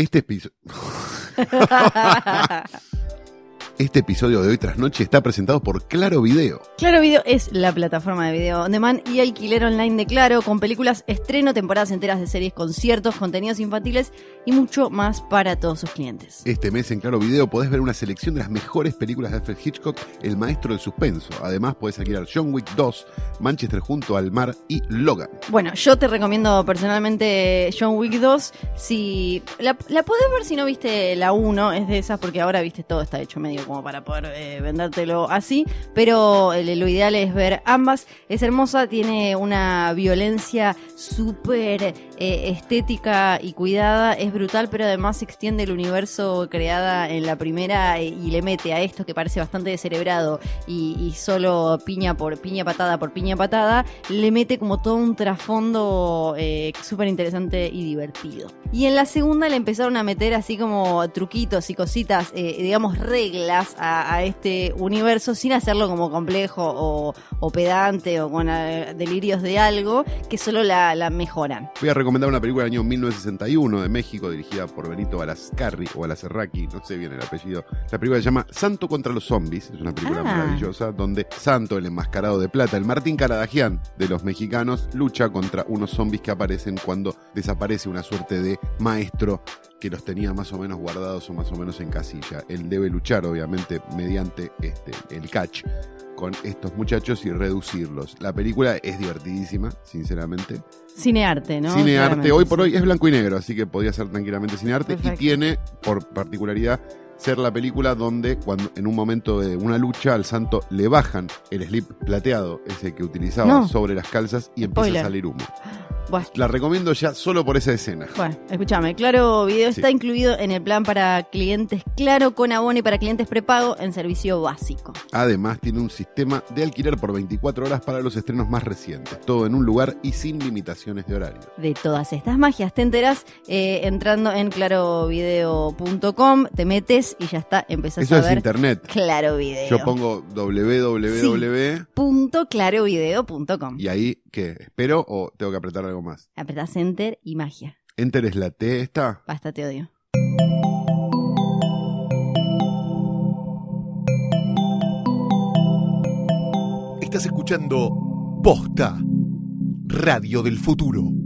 Este episodio. Este episodio de hoy tras noche está presentado por Claro Video. Claro Video es la plataforma de video on demand y alquiler online de Claro, con películas, estreno, temporadas enteras de series, conciertos, contenidos infantiles y mucho más para todos sus clientes. Este mes en Claro Video podés ver una selección de las mejores películas de Alfred Hitchcock, el maestro del suspenso. Además podés alquilar John Wick 2, Manchester junto al mar y Logan. Bueno, yo te recomiendo personalmente John Wick 2. Si la, la podés ver si no viste la 1, es de esas porque ahora viste todo está hecho medio como para poder eh, vendértelo así, pero eh, lo ideal es ver ambas. Es hermosa, tiene una violencia súper eh, estética y cuidada, es brutal, pero además extiende el universo creada en la primera eh, y le mete a esto que parece bastante descerebrado y, y solo piña por piña patada por piña patada, le mete como todo un trasfondo eh, súper interesante y divertido. Y en la segunda le empezaron a meter así como truquitos y cositas, digamos reglas a, a este universo sin hacerlo como complejo o, o pedante o con eh, delirios de algo que solo la, la mejoran. Voy a recomendar una película del año 1961 de México dirigida por Benito Alascarri o Alaserraqui, no sé bien el apellido. La película se llama Santo contra los zombies, es una película Ah. maravillosa donde Santo, el enmascarado de plata, el Martín Caradagian de los mexicanos, lucha contra unos zombies que aparecen cuando desaparece una suerte de maestro que los tenía más o menos guardados o más o menos en casilla. Él debe luchar, obviamente, mediante este, el catch con estos muchachos y reducirlos. La película es divertidísima, sinceramente. Cinearte, ¿no? Cinearte, hoy por hoy es blanco y negro, así que podía ser tranquilamente cinearte. Y tiene, por particularidad, ser la película donde cuando en un momento de una lucha al santo le bajan el slip plateado, ese que utilizaba No. sobre las calzas, y empieza Spoiler. a salir humo. Bueno, La recomiendo ya solo por esa escena. Bueno, escúchame, Claro Video Sí. está incluido en el plan para clientes Claro con abono y para clientes prepago en servicio básico. Además, tiene un sistema de alquiler por 24 horas para los estrenos más recientes. Todo en un lugar y sin limitaciones de horario. De todas estas magias te enteras eh, entrando en clarovideo.com, te metes y ya está, empezás Eso a es ver internet. Claro Video. Yo pongo www Punto clarovideo.com. y ahí, ¿qué? ¿Espero o tengo que apretar algo más? Apretás enter y magia. Enter es la T esta. Basta, te odio. Estás escuchando Posta, Radio del Futuro.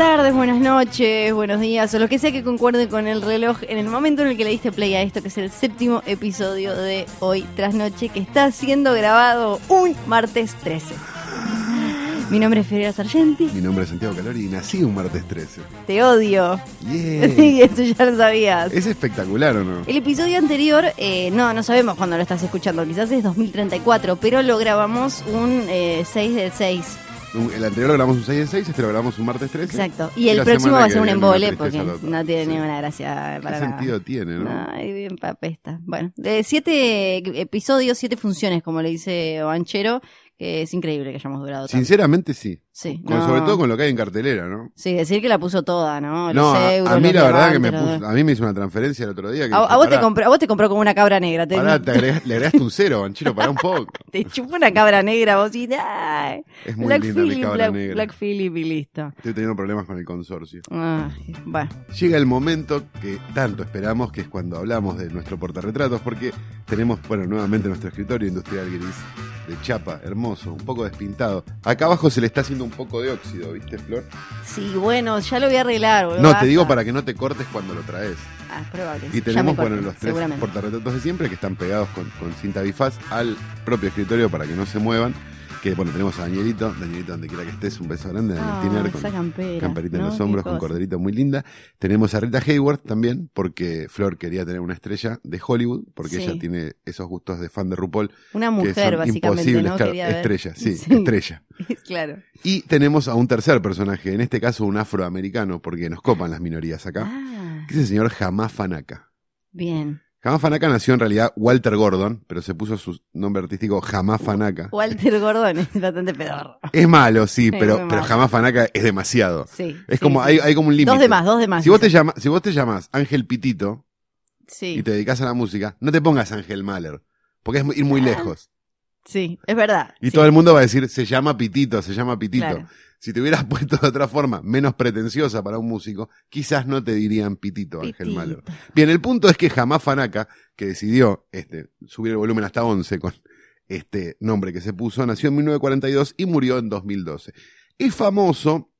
Tardes, buenas noches, buenos días, o lo que sea que concuerde con el reloj en el momento en el que le diste play a esto, que es el séptimo episodio de Hoy tras Noche, que está siendo grabado un martes 13. Mi nombre es Federica Sargenti, Mi nombre es Santiago Calori y nací un martes 13. te odio. Yeah. Sí, eso ya lo sabías. ¿Es espectacular o no? El episodio anterior, eh, no, no sabemos cuándo lo estás escuchando, quizás es 2034, pero lo grabamos un eh, 6 del 6. El anterior lo grabamos un 6 en 6, este lo grabamos un martes 13. Exacto. Y el próximo va a ser un embole porque no tiene Sí. ninguna gracia ¿Qué para nada. sentido tiene, no? Ay, bien papesta. Bueno, de siete episodios, siete funciones, como le dice Banchero, que es increíble que hayamos durado tanto. Sinceramente sí. Sí, Con- no. Sobre todo con lo que hay en cartelera, ¿no? Sí, decir que la puso toda, ¿no? No, Los a, euros, a mí la verdad que me puso, a mí me hizo una transferencia el otro día. Que A, dije, a vos te compró, a vos te compró como una cabra negra. Te, pará, te le agregaste un cero, Banchero, para un poco. te chupó una cabra negra, vos y ay, Es muy Black linda mi Phillip, cabra Black, negra. Black Phillip y listo. Estoy teniendo problemas con el consorcio. Ay, bueno. Llega el momento que tanto esperamos, que es cuando hablamos de nuestro portarretratos, porque tenemos, bueno, nuevamente nuestro escritorio industrial gris de chapa, hermoso, un poco despintado. Acá abajo se le está haciendo un poco de óxido, ¿viste, Flor? Sí, bueno, ya lo voy a arreglar. boludo, No, basta. te digo para que no te cortes cuando lo traes. Ah, es probable. Y tenemos, corté, bueno, los tres portarretratos de siempre que están pegados con, con cinta bifaz al propio escritorio para que no se muevan. Que, bueno, tenemos a Danielito, Danielito donde quiera que estés, un beso grande, Daniel Ah, Tiner, campera. camperita en los hombros, con corderito muy linda. Tenemos a Rita Hayworth también, porque Flor quería tener una estrella de Hollywood, porque Sí. ella tiene esos gustos de fan de RuPaul, Una que mujer, son básicamente. ¿no? claro, estrella, sí, Sí. estrella. claro. Y tenemos a un tercer personaje, en este caso un afroamericano, porque nos copan las minorías acá, Ah, que es el señor Jamá Fanaka. bien. Jamá Fanaka nació en realidad Walter Gordon, pero se puso su nombre artístico Jamá Fanaka. Walter Gordon es bastante pedorro. Es malo, sí, pero, pero malo. Jamá Fanaka es demasiado. Sí. Es sí, como, sí. hay, hay como un límite. Dos de más, dos de más. Si vos, te dice. llamas, si vos te llamas Ángel Pitito Sí. y te dedicas a la música, no te pongas Ángel Mahler. Porque es ir muy Ah, lejos. Sí, es verdad. Y sí, todo el mundo va a decir, se llama Pitito, se llama Pitito. claro. Si te hubieras puesto de otra forma, menos pretenciosa para un músico, quizás no te dirían Pitito, Ángel. Mahler. Bien, el punto es que jamás Fanaka, que decidió este, subir el volumen hasta 11 con este nombre que se puso, nació en 1942 y murió en 2012. Es famoso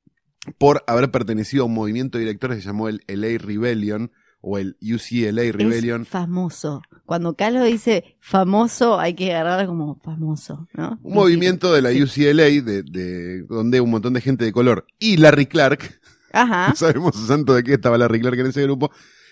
por haber pertenecido a un movimiento de directores que se llamó el LA Rebellion o el UCLA Rebellion. Es famoso. Cuando Carlos dice famoso, hay que agarrarlo como famoso, ¿no? Un movimiento de la. UCLA de, de- donde un montón de gente de color y Larry Clark Ajá. no sabemos santo de qué estaba Larry Clark en ese grupo,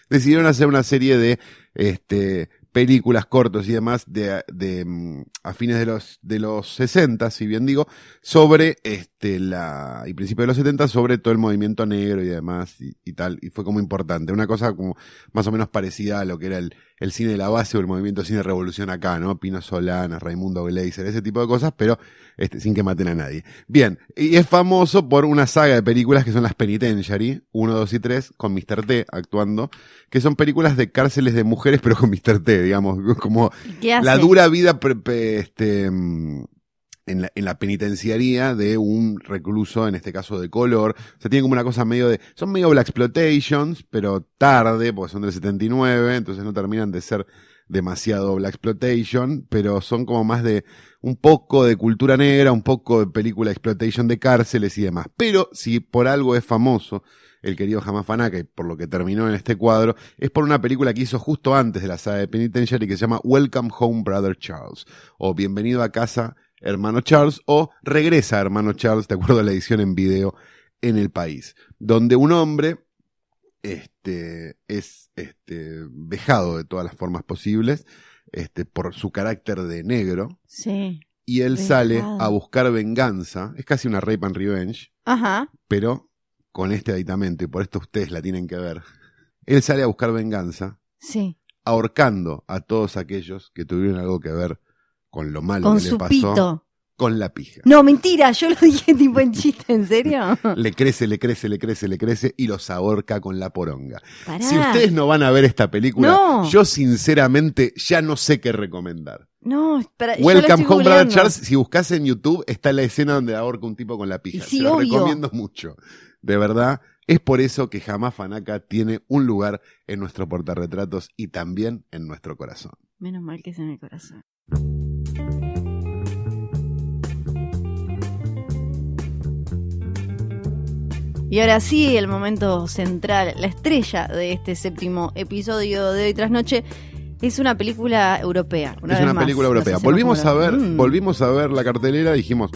decidieron hacer una serie de este, películas cortos y demás de, de, mm, a fines de los, de los 60, si bien digo, sobre este, la, y principios de los 70, sobre todo el movimiento negro y demás y, y tal, y fue como importante, una cosa como más o menos parecida a lo que era el, el cine de la base o el movimiento cine revolución acá, ¿no? Pino Solana, Raimundo Gleiser, ese tipo de cosas, pero este, sin que maten a nadie. Bien, y es famoso por una saga de películas que son las Penitentiary, 1, 2 y 3, con Mr. T actuando, que son películas de cárceles de mujeres, pero con Mr. T, digamos, como la dura vida pre- pre- este, mm, en, la, en penitenciaría de un recluso, en este caso de color. O sea, tiene como una cosa medio de... Son medio Black Exploitations, pero tarde, porque son del 79, entonces no terminan de ser demasiado Black Exploitation, pero son como más de un poco de cultura negra, un poco de película exploitation de cárceles y demás. Pero si por algo es famoso el querido Jamás Fanaka, y por lo que terminó en este cuadro, es por una película que hizo justo antes de la saga de Penitentiary que se llama Welcome Home Brother Charles, o Bienvenido a casa Hermano Charles, o Regresa Hermano Charles, de acuerdo a la edición en video en el país, donde un hombre este, es este, vejado de todas las formas posibles este, por su carácter de negro, Sí. y él sale a buscar venganza, es casi una rape and revenge, Ajá. pero con este aditamento, y por esto ustedes la tienen que ver. Él sale a buscar venganza, Sí. ahorcando a todos aquellos que tuvieron algo que ver con lo malo Con que le su pasó pito. con la pija. No, mentira, yo lo dije tipo en chiste, ¿en serio? Le crece, le crece, le crece, le crece y los ahorca con la poronga. Pará. Si ustedes no van a ver esta película, No. yo sinceramente ya no sé qué recomendar. No, la Welcome Home Brother. Charles, si buscas en YouTube, está la escena donde ahorca un tipo con la pija. Sí, Te lo obvio. recomiendo mucho. De verdad, es por eso que jamás Fanaka tiene un lugar en nuestro portarretratos y también en nuestro corazón. Menos mal que es en el corazón. Y ahora sí, el momento central, la estrella de este séptimo episodio de Hoy Tras Noche, es una película europea. Una es vez una más. película europea. Volvimos a ver, Mm. volvimos a ver la cartelera y dijimos,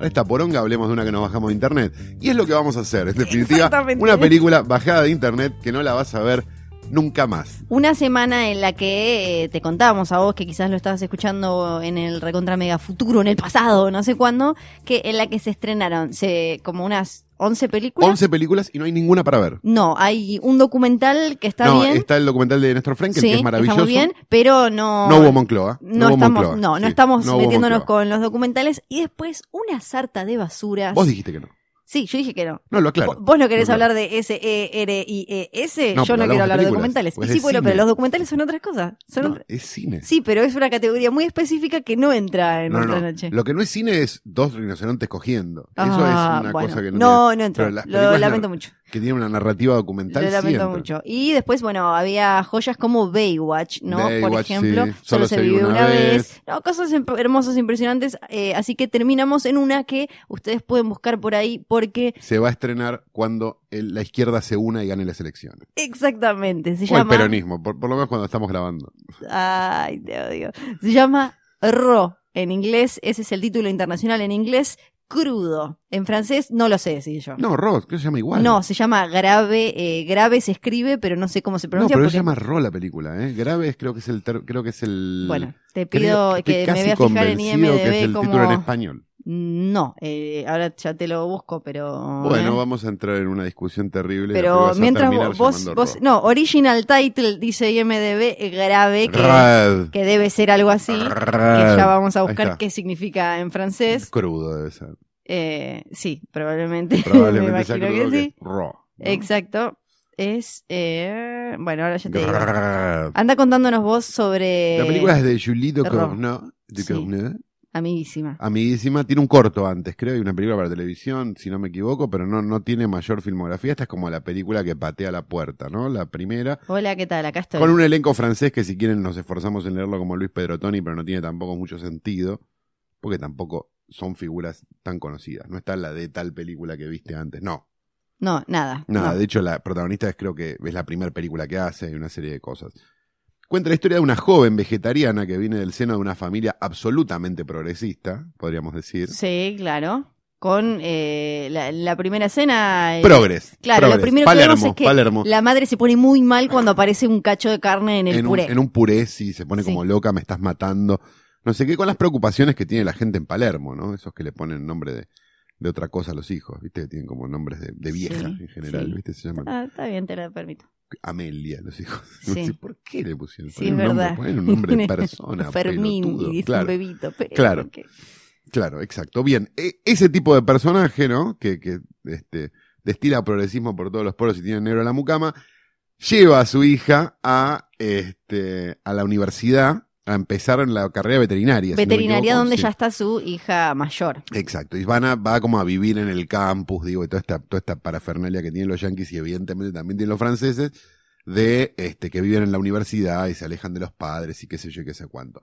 "A esta poronga hablemos de una que nos bajamos de internet. Y es lo que vamos a hacer. En definitiva, una película bajada de internet que no la vas a ver nunca más. Una semana en la que eh, te contábamos a vos, que quizás lo estabas escuchando en el Recontra Mega Futuro, en el pasado, no sé cuándo, que en la que se estrenaron se, como unas 11 películas. 11 películas y no hay ninguna para ver. No, hay un documental que está no, bien. está el documental de Néstor Frankel, sí, que es maravilloso. Está muy bien, pero no. No hubo Moncloa. No, estamos, Moncloa, no, no sí, estamos metiéndonos Moncloa. con los documentales. Y después una sarta de basuras. Vos dijiste que no. Sí, yo dije que no. No, lo aclaro. Vos- no querés Lo hablar de S-E-R-I-E-S, No, yo no quiero hablar de documentales. pues sí, bueno, pero los documentales son otras cosas. Son No, otra- es cine. Sí, pero es una categoría muy específica que no entra en No, otra noche. Lo que no es cine es dos rinocerontes cogiendo. Eso Ah, es una bueno. cosa que no, no, tiene- no entra. Lo lamento mucho. Que tiene una narrativa documental Lo lamento siempre. mucho. Y después, bueno, había joyas como Baywatch, ¿no? Por ejemplo, sí. solo, se vive una vez. No, cosas em- hermosas, impresionantes. eh, así que terminamos en una que ustedes pueden buscar por ahí porque Se va a estrenar cuando el- la izquierda se una y gane las elecciones. exactamente se O el llama... peronismo, por, por lo menos cuando estamos grabando. Ay, te odio. Se llama Ro en inglés. Ese es el título internacional en inglés. Crudo. En francés no lo sé decir yo. No, Ross, que se llama igual. No, se llama grave, eh, grave se escribe, pero no sé cómo se No, pronuncia. pero porque- se llama Ro la película, ¿eh? Grave es- creo que es el ter- creo que es el Bueno, te creo- pido que me voy a fijar en convencido que es IMDB el como... título en español. No, eh, ahora ya te lo busco, pero... Bueno, eh. vamos a entrar en una discusión terrible. Pero mientras vos, vos, no, original title dice IMDB eh, grave, que, debe ser algo así, que ya vamos a buscar qué significa en francés. Crudo debe ser. Eh, sí, probablemente, Probablemente me imagino que que sí. ¿no? Exacto. Es, eh, Bueno, ahora ya te digo. Anda contándonos vos sobre. La película es de Julie. Ducournau. Ducournau. Amiguísima. Amiguísima, tiene un corto antes, creo, y una película para televisión, si no me equivoco, pero no, no tiene mayor filmografía. Esta es como la película que patea la puerta, ¿no? La primera. Hola, ¿qué tal? Acá estoy. Con un elenco francés que si quieren nos esforzamos en leerlo como Luis Pedrotoni, pero no tiene tampoco mucho sentido, porque tampoco son figuras tan conocidas. No está la de tal película que viste antes, no. No, nada. Nada, no. de hecho la protagonista es creo que es la primera película que hace y una serie de cosas. Cuenta la historia de una joven vegetariana que viene del seno de una familia absolutamente progresista, podríamos decir. Sí, claro. Con eh, la, la primera escena. eh, Progres. Claro, lo progres. primero que Palermo, vemos es que Palermo. la madre se pone muy mal cuando aparece un cacho de carne en el en, un, puré. en un puré, sí, se pone Sí. como loca, me estás matando. No sé qué, con las preocupaciones que tiene la gente en Palermo, ¿no? Esos que le ponen nombre de, de otra cosa a los hijos, ¿viste? Tienen como nombres de, de vieja Sí, en general, sí. ¿viste? Se llaman Ah, está bien, te lo permito. Amelia, los hijos. Sí. Por qué le pusieron. Sí, es un nombre- verdad. ponen un nombre de persona. Fermín pelotudo. y dice claro, un bebito. pero Claro. claro, exacto. Bien, e- ese tipo de personaje, ¿no? Que, que este, destila progresismo por todos los poros y tiene negro a la mucama, lleva a su hija a, este, a la universidad a empezar en la carrera veterinaria. si no me Veterinaria donde Sí. ya está su hija mayor. Exacto, y van a, va como a vivir en el campus, digo, y toda esta, toda esta parafernalia que tienen los yanquis y evidentemente también tienen los franceses, de este, que viven en la universidad y se alejan de los padres y qué sé yo y qué sé cuánto.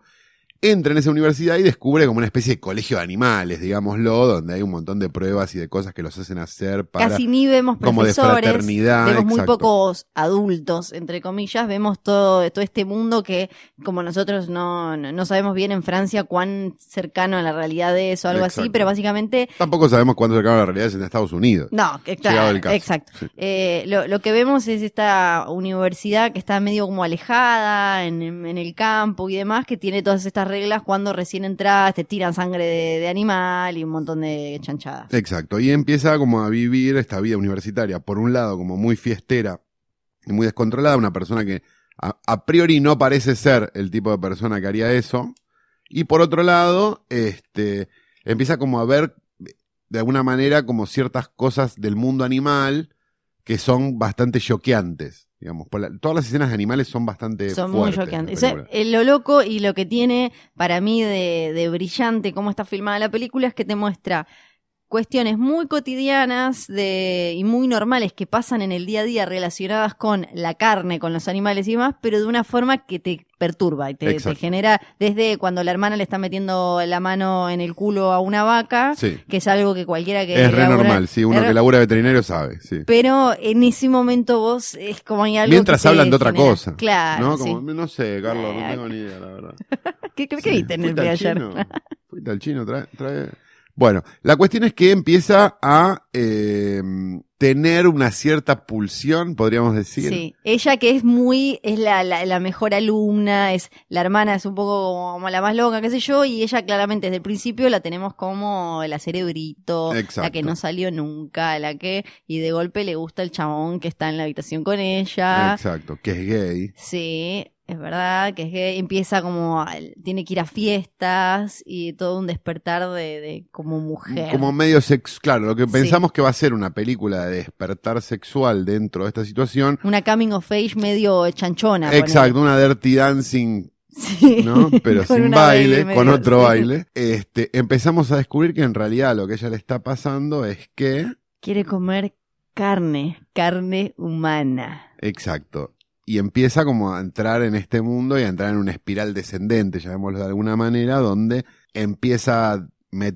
Entra en esa universidad y descubre como una especie de colegio de animales, digámoslo, donde hay un montón de pruebas y de cosas que los hacen hacer para Casi ni vemos como de profesores. fraternidad. Vemos muy pocos adultos, entre comillas. Vemos todo, todo este mundo que, como nosotros no, no no sabemos bien en Francia cuán cercano a la realidad es o algo así, pero básicamente Tampoco sabemos cuánto cercano a la realidad es en Estados Unidos. No, claro, exacto. Sí. Eh, lo, lo que vemos es esta universidad que está medio como alejada en, en el campo y demás, que tiene todas estas reglas cuando recién entras, te tiran sangre de, animal y un montón de chanchadas. Exacto, y empieza como a vivir esta vida universitaria, por un lado como muy fiestera y muy descontrolada, una persona que a, a priori no parece ser el tipo de persona que haría eso, y por otro lado, este, empieza como a ver de alguna manera como ciertas cosas del mundo animal que son bastante choqueantes, digamos, por la- todas las escenas de animales son bastante Son muy fuertes en la choqueantes. O sea, eh, lo loco y lo que tiene para mí de, de brillante cómo está filmada la película es que te muestra cuestiones muy cotidianas de, y muy normales que pasan en el día a día relacionadas con la carne, con los animales y demás, pero de una forma que te perturba y te, genera desde cuando la hermana le está metiendo la mano en el culo a una vaca, Sí. que es algo que cualquiera que Es re normal, sí, uno que labura veterinario sabe, sí. pero en ese momento vos es como hay algo Mientras que te hablan de otra genera- cosa. Claro, ¿no? sí. No sé, Carlos, no tengo ni idea, la verdad. ¿Qué, qué- qué Sí, viste en el al ayer? fuiste al chino, trae, trae- Bueno, la cuestión es que empieza a eh, tener una cierta pulsión, podríamos decir. Sí, ella que es muy, es la, la, la mejor alumna, es la hermana es un poco como la más loca, qué sé yo, y ella claramente desde el principio la tenemos como la cerebrito, la Exacto. que no salió nunca, la que, y de golpe le gusta el chabón que está en la habitación con ella. Exacto, que es gay. Sí, es verdad que es gay, empieza como, tiene que ir a fiestas y todo un despertar de, de como mujer. Como medio sex, claro, lo que Sí. pensamos que va a ser una película de despertar sexual dentro de esta situación. Una coming of age medio chanchona. Exacto, una dirty dancing. Sí. ¿no? Pero sin baile, con otro sí. baile. Este, empezamos a descubrir que en realidad lo que ella le está pasando es que, Quiere comer carne, carne humana. exacto, y empieza como a entrar en este mundo y a entrar en una espiral descendente, llamémoslo de alguna manera, donde empieza,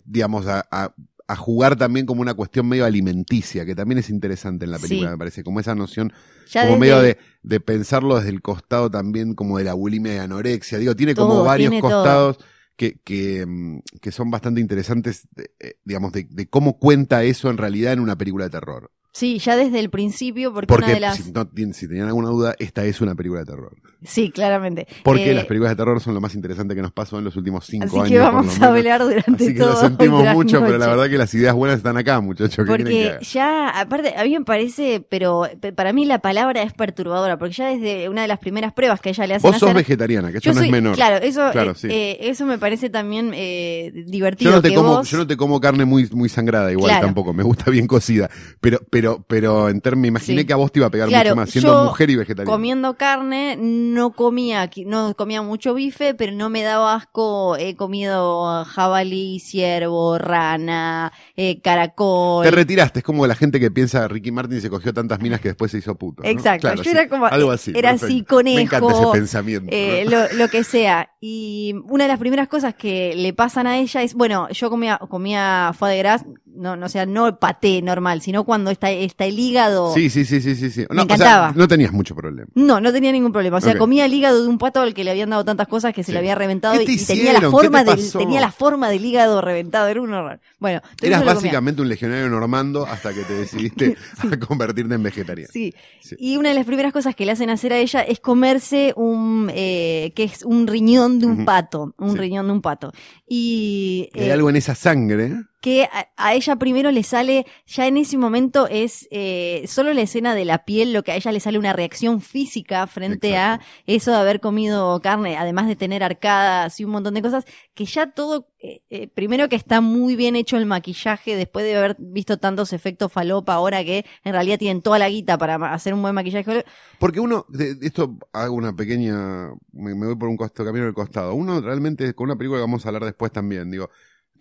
digamos, a, a- a jugar también como una cuestión medio alimenticia, que también es interesante en la película, Sí. me parece, como esa noción, Ya como desde- medio de, de pensarlo desde el costado también como de la bulimia y anorexia, digo, tiene como Todo, varios tiene todo. costados que, que, mm, que son bastante interesantes, eh, digamos, de, de cómo cuenta eso en realidad en una película de terror. Sí, ya desde el principio, porque, Porque una de las... si, no tienen- si tenían alguna duda, esta es una película de terror. Sí, claramente. Porque Eh, las películas de terror son lo más interesante que nos pasó en los últimos cinco Así años. que por vamos a hablar durante Así que todo. lo sentimos mucho, pero la verdad que las ideas buenas están acá, muchachos. ¿Qué quieren que Porque ya, aparte, a mí me parece, pero pe- para mí la palabra es perturbadora, porque ya desde una de las primeras pruebas que ella le hacen Vos sos hacer, vegetariana, que eso yo no soy, es menor. claro, eso, Claro, eh, sí. eh, eso me parece también eh, divertido. Yo no, te que como, vos- yo no te como carne muy, muy sangrada igual Claro. tampoco, me gusta bien cocida. Pero, pero pero, pero en términos, me imaginé Sí. que a vos te iba a pegar Claro, mucho más, siendo yo mujer y vegetariana. Comiendo carne, no comía, no comía mucho bife, pero no me daba asco. He comido jabalí, ciervo, rana, eh, caracol. Te retiraste, es como la gente que piensa Ricky Martin se cogió tantas minas que después se hizo puto. ¿no? Exacto, Claro, yo sí, era como, algo así. era perfecto. así, conejo, Me encanta ese pensamiento. eh, ¿no? lo, lo que sea. Y una de las primeras cosas que le pasan a ella es, bueno, yo comía, comía foie de gras, no, no, o sea, no paté normal, sino cuando está, está el hígado. Sí, sí, sí, sí, sí. sí. Me No, o sea, encantaba. no tenías mucho problema. No, no tenía ningún problema. O sea, Ok. comía el hígado de un pato al que le habían dado tantas cosas que se Sí. le había reventado ¿Qué y, te y tenía la forma te del, tenía la forma del hígado reventado, era un horror. Bueno, Eras lo comía. básicamente un legionario normando hasta que te decidiste a convertirte en vegetariano. Sí. Sí. Y una de las primeras cosas que le hacen hacer a ella es comerse un, eh, que es un riñón de un Ujú. pato, un Sí. riñón de un pato. Y Hay eh, algo en esa sangre. Que a, a ella primero le sale, ya en ese momento es eh, solo la escena de la piel, lo que a ella le sale una reacción física frente Exacto. a eso de haber comido carne, además de tener arcadas y un montón de cosas, que ya todo, eh, eh, primero que está muy bien hecho el maquillaje, después de haber visto tantos efectos falopa ahora que en realidad tienen toda la guita para hacer un buen maquillaje. Porque uno, de- de esto hago una pequeña, me, me voy por un costo, camino del costado. Uno realmente, con una película que vamos a hablar después también, digo,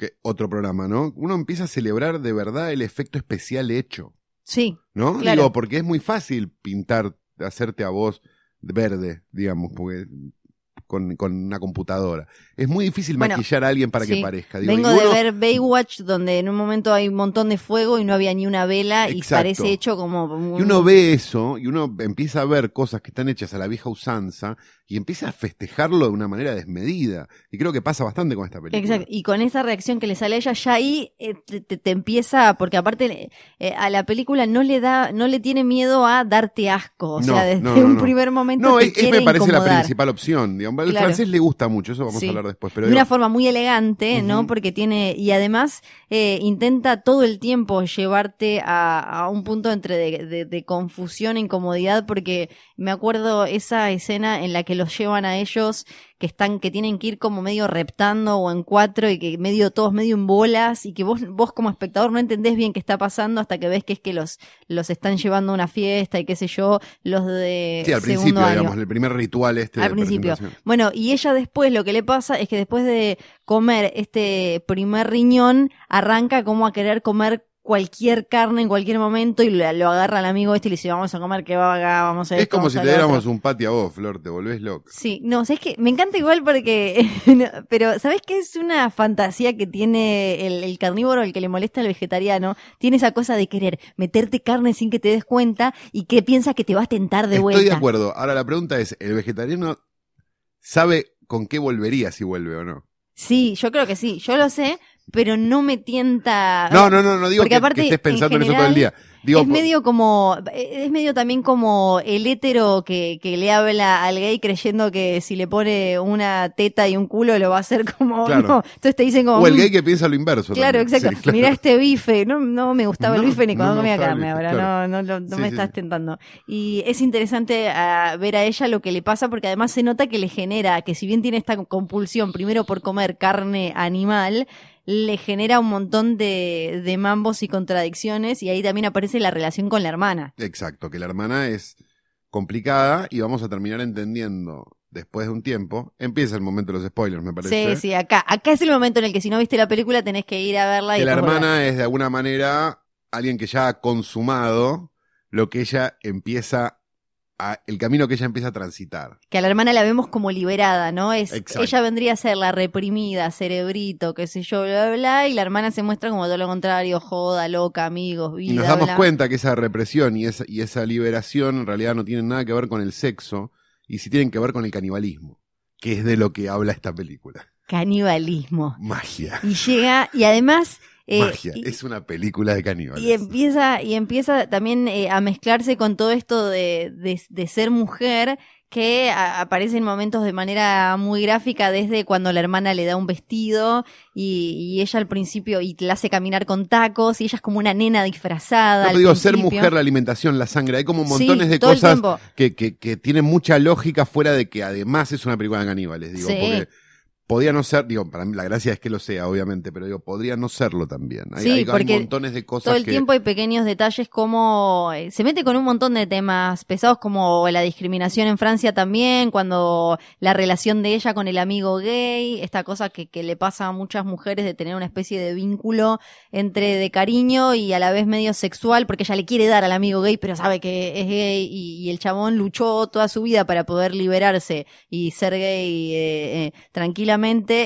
que otro programa, ¿no? Uno empieza a celebrar de verdad el efecto especial hecho, Sí, ¿no? Claro. Digo, porque es muy fácil pintar, hacerte a vos verde, digamos, porque con, con una computadora. Es muy difícil Bueno, maquillar a alguien para que parezca. Digo, vengo de uno- ver Baywatch donde en un momento hay un montón de fuego y no había ni una vela y parece hecho como... Y uno ve eso y uno empieza a ver cosas que están hechas a la vieja usanza y empieza a festejarlo de una manera desmedida. Y creo que pasa bastante con esta película. Exacto. Y con esa reacción que le sale a ella, ya ahí eh, te, te- te empieza, porque aparte eh, a la película no le da, no le tiene miedo a darte asco. O No, sea, desde no, no, un primer momento No, te es, me parece la principal opción. Digamos. Al Claro. francés le gusta mucho, eso vamos Sí. a hablar después. Pero de una forma muy elegante, ¿no? Porque tiene, y además eh, intenta todo el tiempo llevarte a, a un punto entre de, de- de confusión e incomodidad, porque me acuerdo esa escena en la que los llevan a ellos, que están, que tienen que ir como medio reptando o en cuatro y que medio, todos medio en bolas, y que vos, vos como espectador no entendés bien qué está pasando hasta que ves que es que los, los están llevando a una fiesta y qué sé yo, los de sí, al segundo principio, año. digamos, el primer ritual este Al de principio. Bueno, y ella después lo que le pasa es que después de comer este primer riñón, arranca como a querer comer cualquier carne en cualquier momento y lo, lo agarra al amigo este y le dice, vamos a comer que vaga, vamos a Es esto, como si te diéramos otro". un patio a vos, Flor, te volvés loca. Sí, no, es que me encanta igual porque, no, pero ¿sabes qué es una fantasía que tiene el, el carnívoro, el que le molesta al vegetariano? Tiene esa cosa de querer meterte carne sin que te des cuenta y que piensa que te va a tentar de vuelta. Estoy de acuerdo. Ahora la pregunta es, ¿el vegetariano sabe con qué volvería si vuelve o no? Sí, yo creo que sí, yo lo sé, pero no me tienta. No, no, no, no digo Porque que, aparte, que estés en pensando en eso todo el día. Digo, es medio como, es medio también como el hétero que, que le habla al gay creyendo que si le pone una teta y un culo lo va a hacer como, Claro. no. Entonces te dicen como, o el "Mm, gay que piensa lo inverso. Claro, también. exacto. Sí, claro. Mira este bife. No, no me gustaba el bife ni cuando comía carne. bife, Ahora claro. no, no, no Sí, me sí, estás tentando. Y es interesante ah, ver a ella lo que le pasa porque además se nota que le genera, que si bien tiene esta compulsión primero por comer carne animal, le genera un montón de, de mambos y contradicciones y ahí también aparece la relación con la hermana. Exacto, que la hermana es complicada y vamos a terminar entendiendo después de un tiempo. Empieza el momento de los spoilers, me parece. Sí, sí, acá. Acá es el momento en el que si no viste la película tenés que ir a verla y Que la volver. hermana es de alguna manera alguien que ya ha consumado lo que ella empieza a, el camino que ella empieza a transitar. que a la hermana la vemos como liberada, ¿no? Es, Exacto. ella vendría a ser la reprimida, cerebrito, qué sé yo, bla, bla, bla, y la hermana se muestra como todo lo contrario, joda, loca, amigos, vida, Y nos damos bla. cuenta que esa represión y esa, y esa liberación en realidad no tienen nada que ver con el sexo y sí tienen que ver con el canibalismo, que es de lo que habla esta película. Canibalismo. Magia. Y llega, y además... eh, Magia. y- es una película de caníbales. Y empieza, y empieza también eh, a mezclarse con todo esto de, de, de ser mujer que aparece en momentos de manera muy gráfica desde cuando la hermana le da un vestido y, y ella al principio y la hace caminar con tacos y ella es como una nena disfrazada. No, al digo, ser mujer, la alimentación, la sangre, hay como montones Sí, de cosas que, que, que tienen mucha lógica fuera de que además es una película de caníbales, digo, Sí. porque podría no ser, digo, para mí la gracia es que lo sea, obviamente, pero digo, podría no serlo también. Hay, Sí, hay- hay porque montones de cosas Todo el que... tiempo hay pequeños detalles como eh, se mete con un montón de temas pesados como la discriminación en Francia también, cuando la relación de ella con el amigo gay, esta cosa que, que le pasa a muchas mujeres de tener una especie de vínculo entre de cariño y a la vez medio sexual, porque ella le quiere dar al amigo gay, pero sabe que es gay y, y el chabón luchó toda su vida para poder liberarse y ser gay eh, eh, tranquilamente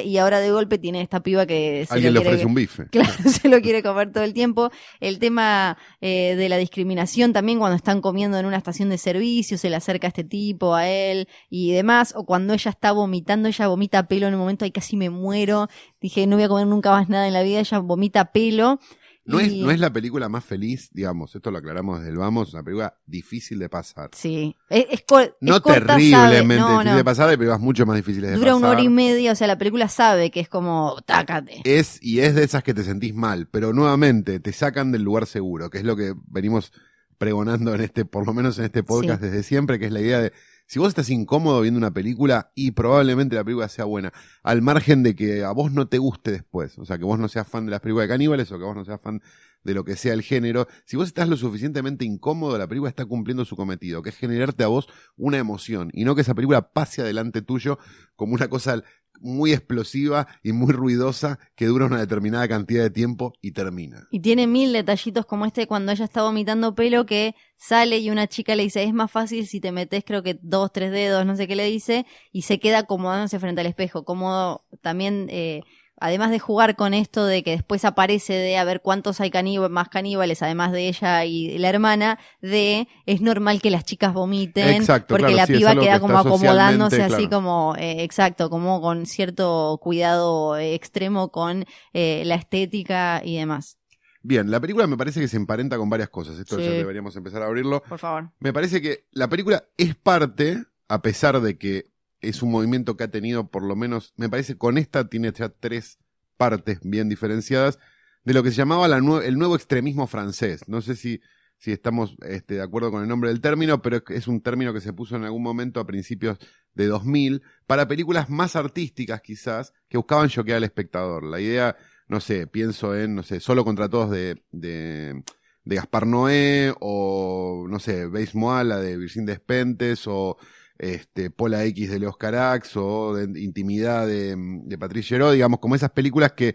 y ahora de golpe tiene esta piba que se Alguien lo le quiere- ofrece un bife. Claro, se lo quiere comer todo el tiempo. El tema eh, de la discriminación también cuando están comiendo en una estación de servicio, se le acerca este tipo a él y demás. O cuando ella está vomitando, ella vomita pelo en un momento, ahí casi me muero. Dije, no voy a comer nunca más nada en la vida, ella vomita pelo. No es, no es la película más feliz, digamos, esto lo aclaramos desde el vamos, una película difícil de pasar. Sí, es, es es No terriblemente. No, difícil no. de pasar, hay películas mucho más difíciles de Dura pasar. una hora y media, o sea, la película sabe que es como, tácate. Es, y es de esas que te sentís mal, pero nuevamente te sacan del lugar seguro, que es lo que venimos pregonando en este, por lo menos en este podcast Sí. desde siempre, que es la idea de, si vos estás incómodo viendo una película, y probablemente la película sea buena, al margen de que a vos no te guste después, o sea, que vos no seas fan de las películas de caníbales o que vos no seas fan de lo que sea el género, si vos estás lo suficientemente incómodo, la película está cumpliendo su cometido, que es generarte a vos una emoción, y no que esa película pase adelante tuyo como una cosa muy explosiva y muy ruidosa que dura una determinada cantidad de tiempo y termina. Y tiene mil detallitos como este cuando ella está vomitando pelo que sale y una chica le dice, es más fácil si te metes creo que dos, tres dedos, no sé qué le dice, y se queda acomodándose frente al espejo. Como también, eh, además de jugar con esto de que después aparece de a ver cuántos hay caníbales, más caníbales, además de ella y la hermana, de es normal que las chicas vomiten, Exacto, porque claro, la sí, piba queda que como acomodándose así como, eh, exacto, como con cierto cuidado eh, extremo con eh, la estética y demás. Bien, la película me parece que se emparenta con varias cosas. Esto Sí. ya deberíamos empezar a abrirlo. Por favor. Me parece que la película es parte, a pesar de que es un movimiento que ha tenido por lo menos, me parece con esta tiene ya tres partes bien diferenciadas, de lo que se llamaba la el nuevo extremismo francés. No sé si, si estamos este, de acuerdo con el nombre del término, pero es, un término que se puso en algún momento a principios de 2000 para películas más artísticas quizás, que buscaban choquear al espectador. La idea, no sé, pienso en, no sé, solo contra todos de, de, de Gaspar Noé, o, no sé, Beis Moala de Virgin Despentes, o este, Pola X de Leos Carax, o de Intimidad de, de Patricia digamos, como esas películas que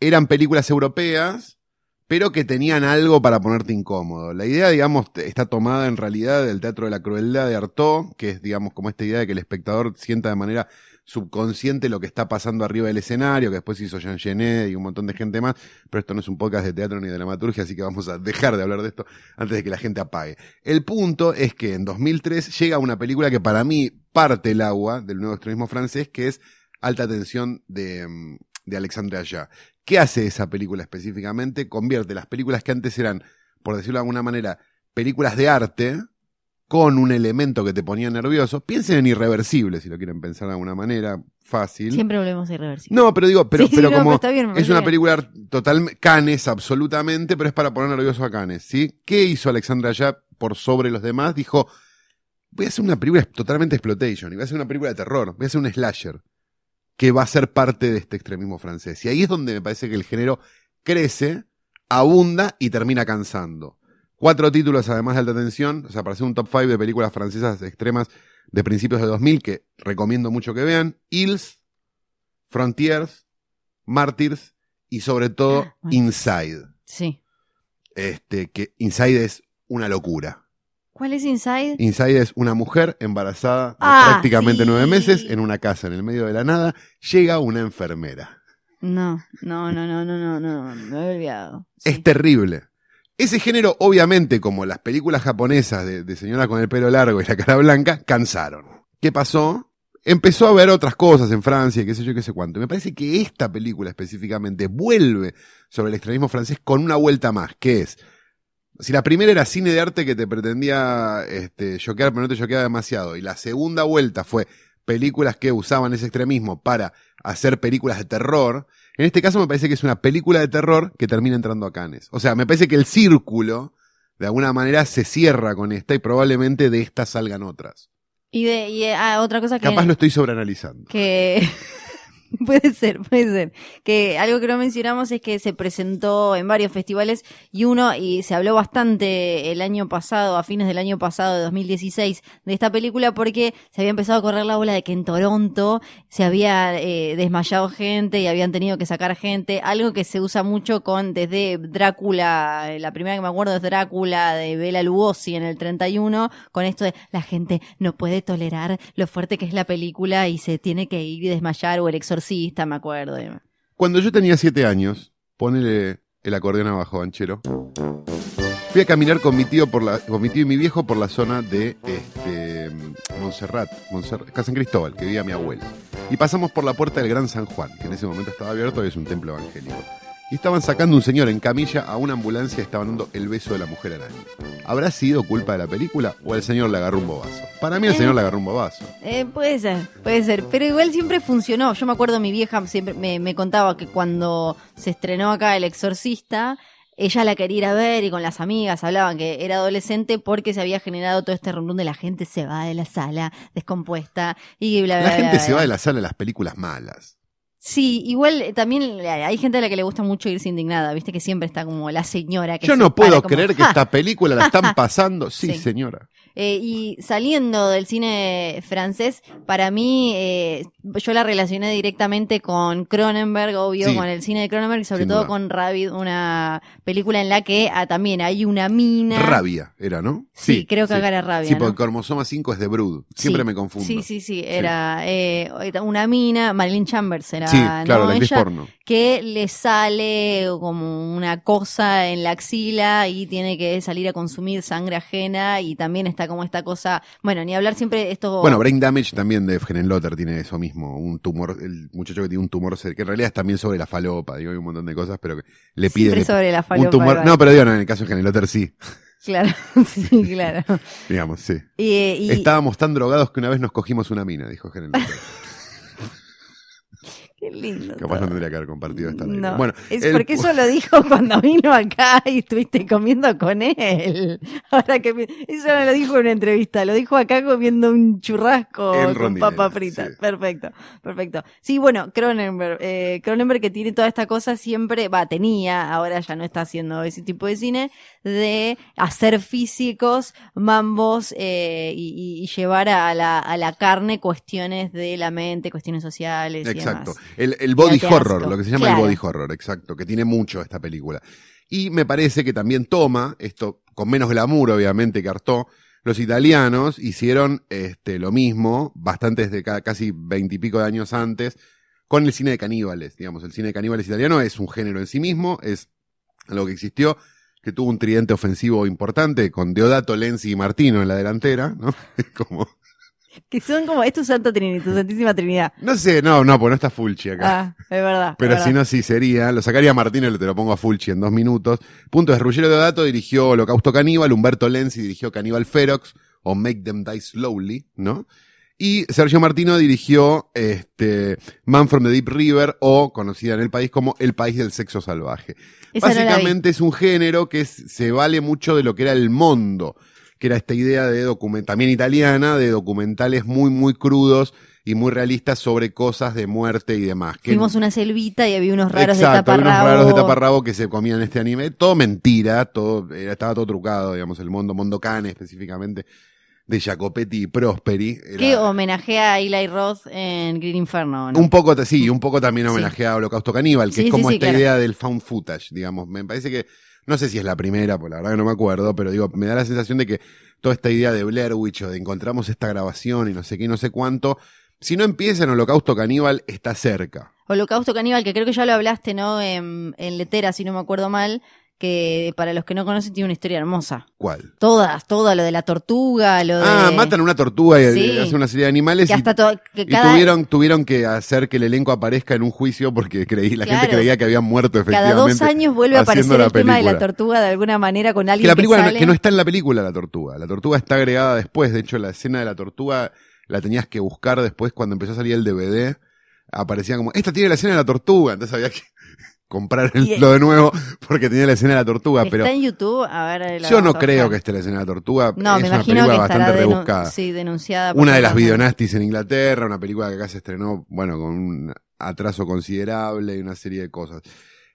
eran películas europeas, pero que tenían algo para ponerte incómodo. La idea, digamos, está tomada en realidad del teatro de la crueldad de Artaud, que es, digamos, como esta idea de que el espectador sienta de manera subconsciente lo que está pasando arriba del escenario, que después hizo Jean Genet y un montón de gente más, pero esto no es un podcast de teatro ni de dramaturgia, así que vamos a dejar de hablar de esto antes de que la gente apague. El punto es que en 2003 llega una película que para mí parte el agua del nuevo extremismo francés, que es Alta Tensión de, mm, de Alexandre Aja. ¿Qué hace esa película específicamente? Convierte las películas que antes eran, por decirlo de alguna manera, películas de arte, con un elemento que te ponía nervioso. Piensen en Irreversible, si lo quieren pensar de alguna manera, fácil. Siempre volvemos a irreversible. No, pero digo, pero, Sí, sí, pero no, como pero bien, es una película total, Canes absolutamente, pero es para poner nervioso a Canes, ¿sí? ¿Qué hizo Alexandra ya por sobre los demás? Dijo, voy a hacer una película totalmente exploitation, y voy a hacer una película de terror, voy a hacer un slasher, que va a ser parte de este extremismo francés. Y ahí es donde me parece que el género crece, abunda y termina cansando. Cuatro títulos además de alta tensión, o sea, para hacer un top 5 de películas francesas extremas de principios de 2000 que recomiendo mucho que vean. Hills, Frontiers, Martyrs y sobre todo Ah. Inside. Sí. Este, que Inside es una locura. ¿Cuál es Inside? Inside es una mujer embarazada de Ah, prácticamente sí. nueve meses en una casa en el medio de la nada. Llega una enfermera. No, no, no, no, no, no, no, me he olvidado. Sí. Es terrible. Ese género, obviamente, como las películas japonesas de, señora con el pelo largo y la cara blanca, cansaron. ¿Qué pasó? Empezó a ver otras cosas en Francia, qué sé yo, qué sé cuánto. Me parece que esta película específicamente vuelve sobre el extremismo francés con una vuelta más, que es, si la primera era cine de arte que te pretendía este, choquear, pero no te choqueaba demasiado, y la segunda vuelta fue películas que usaban ese extremismo para hacer películas de terror, en este caso me parece que es una película de terror que termina entrando a Cannes. O sea, me parece que el círculo, de alguna manera, se cierra con esta y probablemente de esta salgan otras. Y de y, ah, otra cosa que Capaz lo estoy sobreanalizando. que Puede ser, puede ser. Que algo que no mencionamos es que se presentó en varios festivales y uno, y se habló bastante el año pasado, a fines del año pasado, de 2016, de esta película porque se había empezado a correr la ola de que en Toronto se había eh, desmayado gente y habían tenido que sacar gente, algo que se usa mucho con desde Drácula, la primera que me acuerdo es Drácula de Bela Lugosi en el 31, con esto de la gente no puede tolerar lo fuerte que es la película y se tiene que ir y desmayar o el exorcista, me acuerdo. Cuando yo tenía siete años, ponele el acordeón abajo, Banchero. Fui a caminar con mi tío por la, con mi tío y mi viejo por la zona de este, Montserrat, Montserrat, San Cristóbal, que vivía mi abuelo. Y pasamos por la puerta del Gran San Juan, que en ese momento estaba abierto y es un templo evangélico. Y estaban sacando un señor en camilla a una ambulancia y estaban dando el beso de la mujer araña. ¿Habrá sido culpa de la película o el señor le agarró un bobazo? Para mí el Eh. señor le agarró un bobazo. Eh, puede ser, puede ser. Pero igual siempre funcionó. Yo me acuerdo, mi vieja siempre me, me contaba que cuando se estrenó acá El Exorcista, ella la quería ir a ver y con las amigas hablaban que era adolescente porque se había generado todo este rumbo de la gente se va de la sala descompuesta y bla, bla, La bla, gente bla, se va de la sala de las películas malas. Sí, igual eh, también hay gente a la que le gusta mucho irse indignada, viste que siempre está como la señora que Yo se no puedo como, creer que esta película la están pasando. Sí, Sí. señora. Eh, y saliendo del cine francés, para mí, eh, yo la relacioné directamente con Cronenberg, obvio, Sí. con el cine de Cronenberg y sobre Sin todo duda. con Rabbit, una película en la que ah, también hay una mina. Rabia era, ¿no? Sí, creo que acá era Rabia, Sí, ¿no? porque cromosoma 5 es de Brood. Siempre Sí. me confundo. Sí, sí, sí, era eh, una mina, Marilyn Chambers era, Sí, claro, ¿no? la actriz porno. Que le sale como una cosa en la axila y tiene que salir a consumir sangre ajena y también está como esta cosa, bueno, ni hablar siempre esto... Bueno, Brain Damage también de Helen Lotter tiene eso mismo, un tumor, el muchacho que tiene un tumor, que en realidad es también sobre la falopa, digo, hay un montón de cosas, pero que le pide Siempre sobre la un falopa, tumor. igual. No, pero digo, no, en el caso de Helen Lotter sí, Claro, sí, claro. digamos, sí. Y, y- Estábamos tan drogados que una vez nos cogimos una mina, dijo Helen Lotter. Qué lindo. Capaz no todo. tendría que haber compartido esta. No, Bueno, es el porque eso lo dijo cuando vino acá y estuviste comiendo con él. Ahora que eso no lo dijo en una entrevista, lo dijo acá comiendo un churrasco En con papa frita. sí. Perfecto, perfecto. Sí, bueno, Cronenberg, eh, Cronenberg que tiene toda esta cosa siempre, va, tenía, ahora ya no está haciendo ese tipo de cine, de hacer físicos, mambos eh, y, y- y llevar a la, a la carne cuestiones de la mente, cuestiones sociales. y Exacto. demás. El, el body horror, asco. lo que se llama Claro. el body horror, exacto, que tiene mucho esta película. Y me parece que también toma, esto con menos glamour obviamente que Artaud, los italianos hicieron este, lo mismo, bastantes de ca- casi veintipico de años antes, con el cine de caníbales. Digamos, el cine de caníbales italiano es un género en sí mismo, es algo que existió, que tuvo un tridente ofensivo importante con Deodato, Lenzi y Martino en la delantera, ¿no? Como, Que son como, es tu Santa Trinidad, tu Santísima Trinidad. no sé, no, no, pues no está Fulci acá. Ah, es verdad. Pero es si verdad. no, sí sería. Lo sacaría a Martínez, te lo pongo a Fulci en dos minutos. Punto es, Ruggero Deodato dirigió Holocausto Caníbal, Humberto Lenzi dirigió Caníbal Ferox, o Make Them Die Slowly, ¿no? Y Sergio Martino dirigió este, Man from the Deep River, o conocida en el país como El País del Sexo Salvaje. Esa no. Básicamente es un género que es- se vale mucho de lo que era el mundo, que era esta idea de document, también italiana, de documentales muy, muy crudos y muy realistas sobre cosas de muerte y demás. Que Fuimos una selvita y había unos raros Exacto, de hay unos taparrabo. raros de taparrabo que se comían en este anime. Todo mentira, todo, era- estaba todo trucado, digamos, el mundo, Mondo Cane específicamente, de Jacopetti y Prosperi. era Que homenajea a Eli Roth en Green Inferno, ¿no? un poco, sí, un poco también Sí. homenajea a Holocausto Caníbal, que Sí, es como sí, esta claro. idea del found footage, digamos. Me parece que, no sé si es la primera, pues la verdad que no me acuerdo, pero digo, me da la sensación de que toda esta idea de Blair Witch o de encontramos esta grabación y no sé qué, no sé cuánto, si no empieza en Holocausto Caníbal, está cerca. Holocausto Caníbal, que creo que ya lo hablaste, ¿no? En, en Letera, si no me acuerdo mal, que para los que no conocen tiene una historia hermosa. ¿Cuál? Todas, todo lo de la tortuga, lo de... Ah, matan a una tortuga y Sí. hacen una serie de animales Que y, hasta to- que y cada, tuvieron, tuvieron que hacer que el elenco aparezca en un juicio porque creí, la gente creía que habían muerto cada efectivamente. dos años vuelve a aparecer la el tema de la tortuga de alguna manera con alguien Que la película sale. que no está en la película la tortuga. La tortuga está agregada después. De hecho, la escena de la tortuga la tenías que buscar después cuando empezó a salir el DVD. Aparecía como, esta tiene la escena de la tortuga. Entonces había que comprar el- lo de nuevo porque tenía la escena de la tortuga. Está Pero en YouTube, a ver... yo no creo que esté la escena de la tortuga. No, es me una película que bastante rebuscada. sí, denunciada. por Una de las videonastis en Inglaterra, una película que acá se estrenó, bueno, con un atraso considerable y una serie de cosas.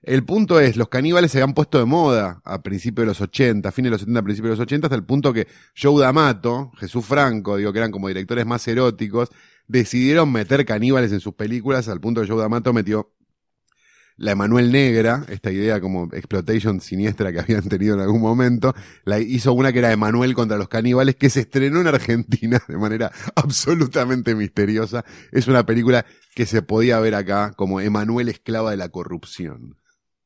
El punto es, los caníbales se habían puesto de moda a principios de los 80, a fines de los 70, a principios de los 80, hasta el punto que Joe D'Amato, Jesús Franco, digo que eran como directores más eróticos, decidieron meter caníbales en sus películas, al punto que Joe D'Amato metió la Emanuel Negra, esta idea como exploitation siniestra que habían tenido en algún momento, la hizo una que era Emanuel contra los caníbales, que se estrenó en Argentina de manera absolutamente misteriosa. Es una película que se podía ver acá como Emanuel esclava de la corrupción.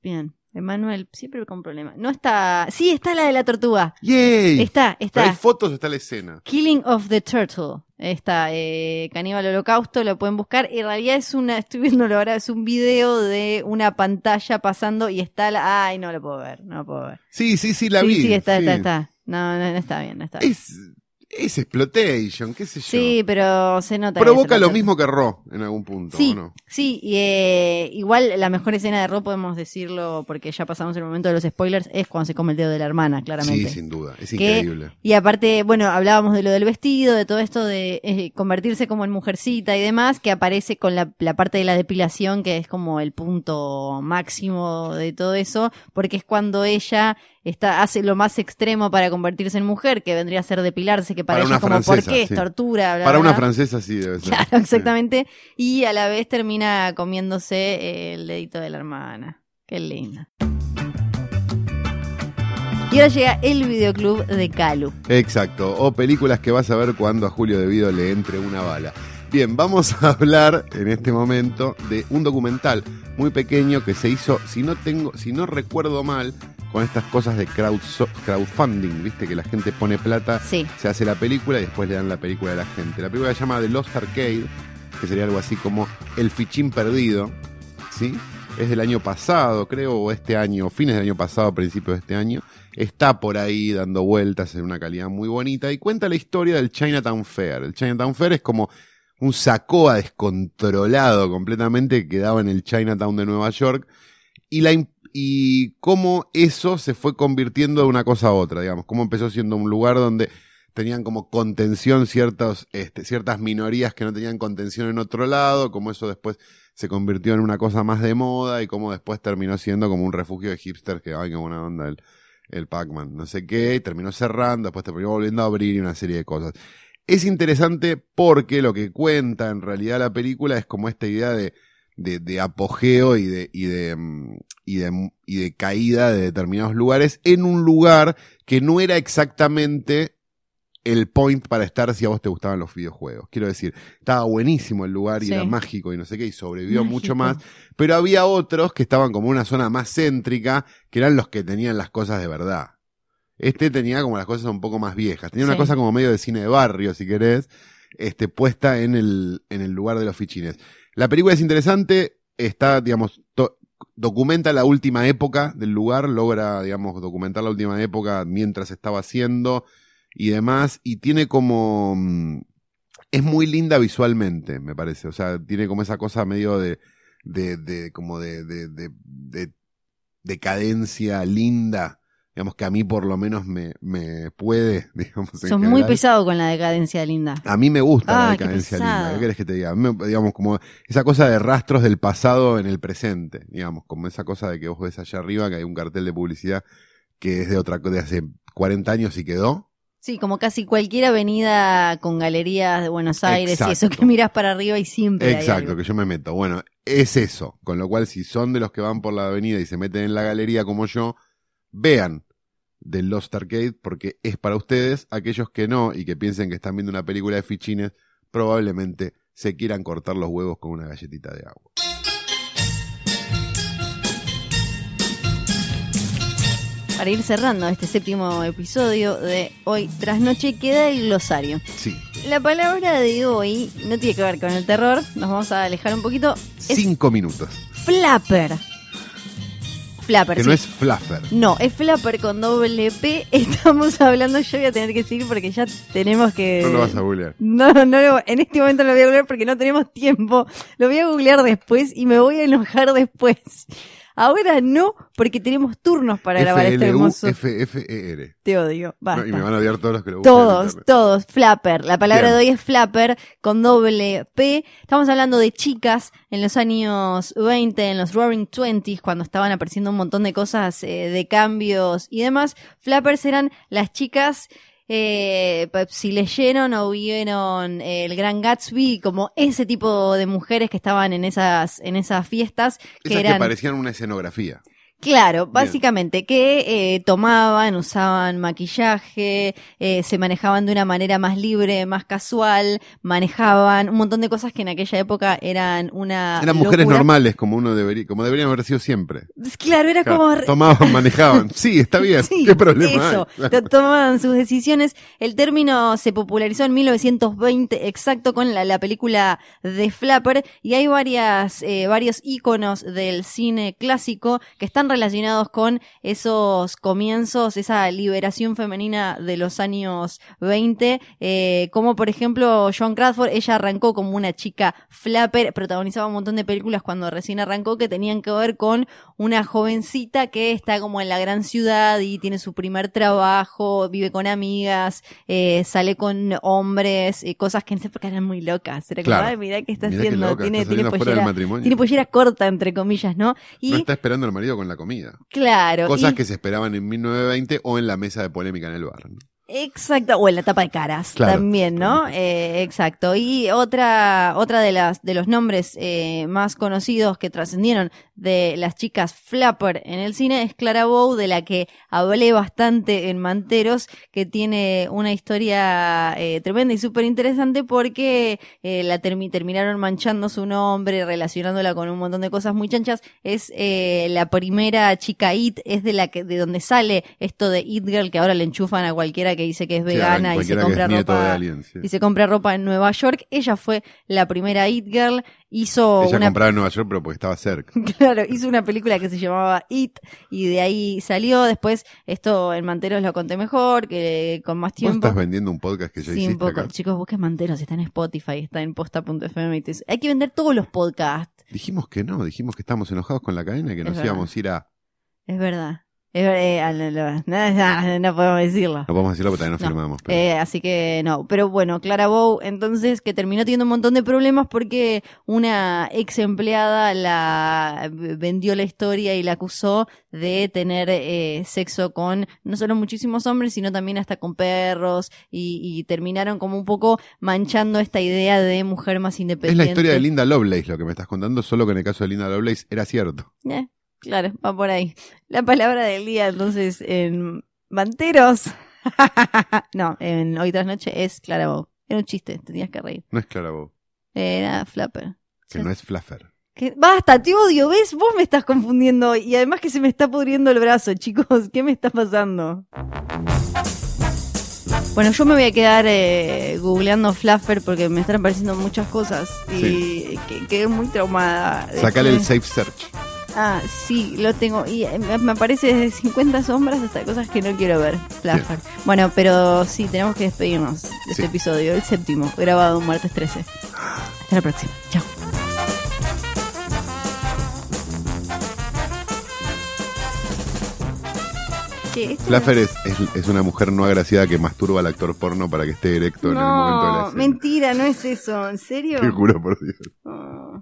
Bien. Emanuel, siempre con problemas. No está. Sí, está la de la tortuga. ¡Yay! Está, Pero hay está. fotos, está la escena. Killing of the Turtle. Está, eh, Caníbal Holocausto, lo pueden buscar. En realidad es una, estoy viéndolo ahora, es un video de una pantalla pasando y está la. Ay, no lo puedo ver, no lo puedo ver. Sí, sí, sí, la sí, vi. sí, está, sí. está, está. No, no, no está bien, no está bien. Es, es exploitation, qué sé yo. Sí, pero se nota. Provoca se lo mismo que Ro en algún punto, Sí, ¿o no? sí, y eh, igual la mejor escena de Ro podemos decirlo porque ya pasamos el momento de los spoilers, es cuando se come el dedo de la hermana, claramente. Sí, sin duda. Es Que- increíble. Y aparte, bueno, hablábamos de lo del vestido, de todo esto de eh, convertirse como en mujercita y demás, que aparece con la, la parte de la depilación, que es como el punto máximo de todo eso, porque es cuando ella está, hace lo más extremo para convertirse en mujer, que vendría a ser depilarse, que para, Para ella como, ¿por qué? Es sí. tortura, bla, Para bla, una bla. francesa sí debe ser. Claro, exactamente. Y a la vez termina comiéndose eh, el dedito de la hermana. Qué linda. Y ahora llega el videoclub de Calu. Exacto, o películas que vas a ver cuando a Julio Devido le entre una bala. Bien, vamos a hablar en este momento de un documental muy pequeño que se hizo, si no tengo, si no recuerdo mal, con estas cosas de crowdso- crowdfunding, viste que la gente pone plata, Sí. se hace la película y después le dan la película a la gente. La película se llama The Lost Arcade, que sería algo así como El fichín perdido, ¿sí? Es del año pasado, creo, o este año, fines del año pasado, principios de este año. Está por ahí dando vueltas en una calidad muy bonita y cuenta la historia del Chinatown Fair. El Chinatown Fair es como un sacoa descontrolado completamente que daba en el Chinatown de Nueva York y la y cómo eso se fue convirtiendo de una cosa a otra, digamos, cómo empezó siendo un lugar donde tenían como contención ciertos, este, ciertas minorías que no tenían contención en otro lado, como eso después se convirtió en una cosa más de moda y cómo después terminó siendo como un refugio de hipsters que, ay, qué buena onda el, el Pac-Man, no sé qué, y terminó cerrando, después terminó volviendo a abrir y una serie de cosas. Es interesante porque lo que cuenta en realidad la película es como esta idea de, de, de apogeo y de, y de, mm, y de, y de caída de determinados lugares en un lugar que no era exactamente el point para estar si a vos te gustaban los videojuegos. Quiero decir, estaba buenísimo el lugar y Sí. era mágico y no sé qué, y sobrevivió Mágico. mucho más, pero había otros que estaban como una zona más céntrica, que eran los que tenían las cosas de verdad. Este tenía como las cosas un poco más viejas. Tenía una cosa como medio de cine de barrio, si querés, este, puesta en el, en el lugar de los fichines. La película es interesante, está, digamos, documenta la última época del lugar, logra, digamos, documentar la última época mientras estaba haciendo y demás, y tiene como, mm, es muy linda visualmente, me parece, o sea, tiene como esa cosa medio de, de, de como de, de, de, de decadencia linda, digamos que a mí por lo menos me, me puede, digamos, en Son muy pesado con la decadencia linda. A mí me gusta la Ah, decadencia linda. ¿Qué querés que te diga? Me- digamos, como esa cosa de rastros del pasado en el presente, digamos, como esa cosa de que vos ves allá arriba que hay un cartel de publicidad que es de otra de hace 40 años y quedó. Sí, como casi cualquier avenida con galerías de Buenos Aires y eso que miras para arriba y siempre hay Exacto, algo. que yo me meto. Bueno, es eso. Con lo cual, si son de los que van por la avenida y se meten en la galería como yo, vean The Lost Arcade porque es para ustedes. Aquellos que no y que piensen que están viendo una película de fichines, probablemente se quieran cortar los huevos con una galletita de agua. Para ir cerrando este séptimo episodio de Hoy tras Noche queda el glosario. Sí, La palabra de hoy no tiene que ver con el terror, nos vamos a alejar un poquito. Es cinco minutos. flapper. Flapper, Que sí. no es fluffer. No, es flapper con doble P. Estamos hablando, yo voy a tener que seguir porque ya tenemos que... No lo vas a googlear. No, no, lo- en este momento no lo voy a googlear porque no tenemos tiempo. Lo voy a googlear después y me voy a enojar después. Ahora no, porque tenemos turnos para grabar este hermoso. F-F-E-R. Te odio. Basta. No, y me van a odiar todos los que lo en Todos, todos, flapper. La palabra Bien. de hoy es flapper con doble P. Estamos hablando de chicas en los años 20, en los Roaring Twenties, cuando estaban apareciendo un montón de cosas eh, de cambios y demás. Flappers eran las chicas. Eh, si leyeron o vieron eh, el Gran Gatsby, como ese tipo de mujeres que estaban en esas, en esas fiestas, que Esas eran que parecían una escenografía. Claro, básicamente que eh, tomaban, usaban maquillaje, eh, se manejaban de una manera más libre, más casual, manejaban un montón de cosas que en aquella época eran una Eran mujeres locura. normales, como uno debería, como deberían haber sido siempre. Claro, era Claro, como Tomaban, manejaban. Sí, está bien. Sí, ¿Qué problema eso, hay? tomaban sus decisiones. El término se popularizó en 1920, exacto, con la, la película de Flapper, y hay varias, eh, varios íconos del cine clásico que están relacionados con esos comienzos, esa liberación femenina de los años 20, eh, como por ejemplo Joan Crawford, ella arrancó como una chica Flapper, protagonizaba un montón de películas cuando recién arrancó que tenían que ver con una jovencita que está como en la gran ciudad y tiene su primer trabajo, vive con amigas, eh, sale con hombres, eh, cosas que en esa época eran muy locas. Era como, Claro. ay, mirá qué está Mirá qué haciendo, loca, tiene, está tiene pollera, matrimonio. tiene pollera corta, entre comillas, ¿no? Y, No está esperando el marido con la comida. claro. Cosas y- que se esperaban en 1920 o en la mesa de polémica en el bar. ¿no? Exacto, o en la tapa de caras Claro. también, ¿no? Eh, exacto. Y otra, otra de las, de los nombres eh, más conocidos que trascendieron de las chicas Flapper en el cine es Clara Bow, de la que hablé bastante en Manteros, que tiene una historia eh, tremenda y súper interesante porque eh, la termi- terminaron manchando su nombre, relacionándola con un montón de cosas muy chanchas. Es eh, la primera chica It, es de la que, de donde sale esto de It Girl, que ahora le enchufan a cualquiera que dice que es Sí, vegana y se compra ropa alguien, sí. y se compra ropa en Nueva York. Ella fue la primera It Girl, hizo Ella una compraba en Nueva York, pero porque estaba cerca. Claro, hizo una película que se llamaba It y de ahí salió. Después, esto en Manteros lo conté mejor, que con más ¿Vos tiempo. estás vendiendo un podcast que ya Sí, hiciste un poco. acá? Chicos, busquen Manteros, está en Spotify, está en posta.fm. y Hay que vender todos los podcasts. Dijimos que no, dijimos que estábamos enojados con la cadena, que Es nos verdad. íbamos a ir a... Es verdad. Es eh, no, podemos decirlo. No podemos decirlo porque todavía no, No, firmamos. pero- Eh, así que no, pero bueno, Clara Bow, entonces que terminó teniendo un montón de problemas porque una ex empleada la vendió la historia y la acusó de tener eh, sexo con no solo muchísimos hombres, sino también hasta con perros y, y terminaron como un poco manchando esta idea de mujer más es independiente. la historia de Linda Lovelace lo que me estás contando, solo que en el caso de Linda Lovelace era cierto. Eh, claro, va por ahí. La palabra del día, entonces, en Manteros. no, en Hoy tras Noche es Clara Bow. Era un chiste, te tenías que reír. No es Clara Bow, Era Flapper. que no es Fluffer. ¿Qué? Basta, te odio, ¿ves? Vos me estás confundiendo. Y además que se me está pudriendo el brazo, chicos. ¿Qué me está pasando? Bueno, yo me voy a quedar eh, googleando Fluffer porque me están apareciendo muchas cosas y Sí. que- quedé muy traumada. Sacale el Safe Search. Ah, sí, lo tengo. Y eh, me aparece desde 50 sombras hasta cosas que no quiero ver. Flashback. Bueno, pero sí, tenemos que despedirnos de este episodio, el séptimo, grabado un martes 13. Hasta la próxima. Chao. Esto- Fluffer es, es, una mujer no agraciada que masturba al actor porno para que esté erecto en el momento de la No, escena. mentira, no es eso. ¿En serio? Te juro por Dios. Ah.